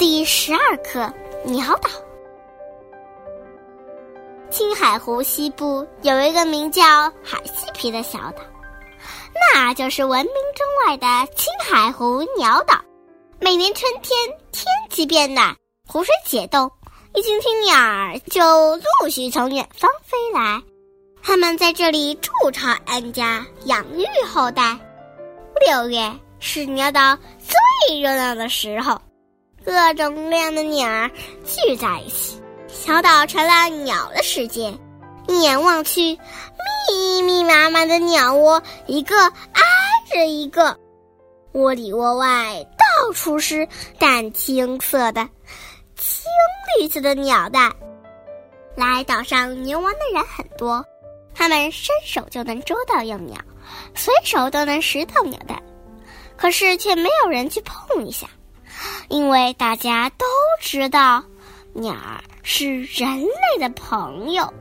第十二课鸟岛。青海湖西部有一个名叫海西皮的小岛，那就是闻名中外的青海湖鸟岛。每年春天天气变暖，湖水解冻，一群群鸟儿就陆续从远方飞来，它们在这里筑巢安家，养育后代。六月是鸟岛最热闹的时候。各种各样的鸟儿聚在一起，小岛成了鸟的世界。一眼望去，密密麻麻的鸟窝，一个挨着一个，窝里窝外到处是淡青色的、青绿色的鸟蛋。来岛上游玩的人很多，他们伸手就能捉到幼鸟，随手都能拾到鸟蛋，可是却没有人去碰一下。因为大家都知道鸟儿是人类的朋友。